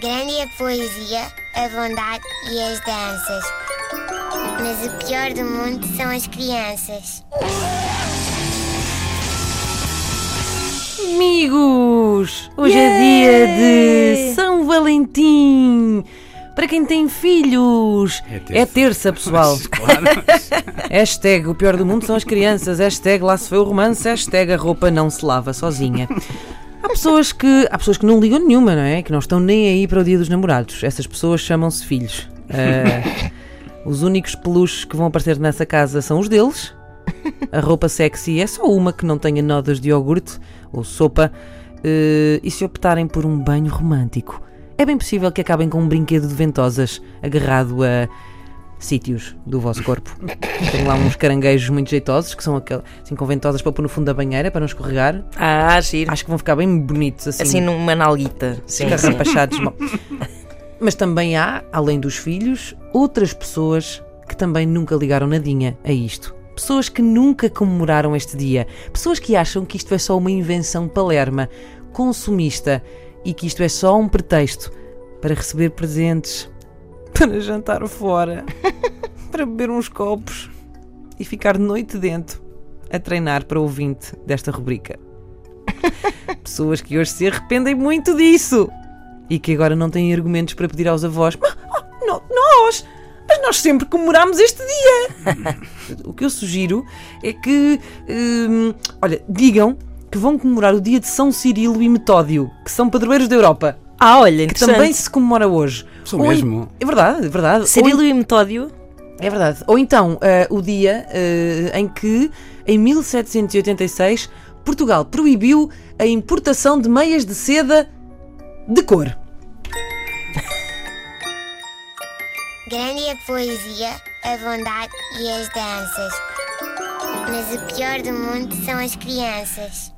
Grande é a poesia, a bondade e as danças. Mas o pior do mundo são as crianças. Amigos, hoje é dia de São Valentim. Para quem tem filhos, É terça. é terça, pessoal. Claro. Hashtag o pior do mundo são as crianças. Hashtag lá se foi o romance. Hashtag a roupa não se lava sozinha. Há pessoas que há pessoas que não ligam nenhuma, não é? Que não estão nem aí para o dia dos namorados. Essas pessoas chamam-se filhos. Ah, os únicos peluches que vão aparecer nessa casa são os deles. A roupa sexy é só uma que não tenha nodas de iogurte ou sopa. Eh, e se optarem por um banho romântico, é bem possível que acabem com um brinquedo de ventosas agarrado a sítios do vosso corpo. Tenho lá uns caranguejos muito jeitosos, que são aquel, assim, com ventosas para pôr no fundo da banheira para não escorregar. Ah, giro. Acho que vão ficar bem bonitos assim, Assim numa nalguita. Sim, sim. carrapachados. Bom. Mas também há, além dos filhos, outras pessoas que também nunca ligaram nadinha a isto. Pessoas que nunca comemoraram este dia. Pessoas que acham que isto é só uma invenção palerma, consumista e que isto é só um pretexto para receber presentes, para jantar fora, para beber uns copos e ficar de noite dentro a treinar para o ouvinte desta rubrica. Pessoas que hoje se arrependem muito disso e que agora não têm argumentos para pedir aos avós: "Mas, oh, no- nós! Mas nós sempre comemoramos este dia! o que eu sugiro é que, hum, olha, digam que vão comemorar o dia de São Cirilo e Metódio, que são padroeiros da Europa, Ah, olha, que também se comemora hoje. Sou Ou em- mesmo. É verdade, é verdade. Cirilo e Metódio. É verdade. Ou então, eh, o dia eh, em que, em 1786, Portugal proibiu a importação de meias de seda de cor. Grande a poesia, a bondade e as danças. Mas o pior do mundo são as crianças.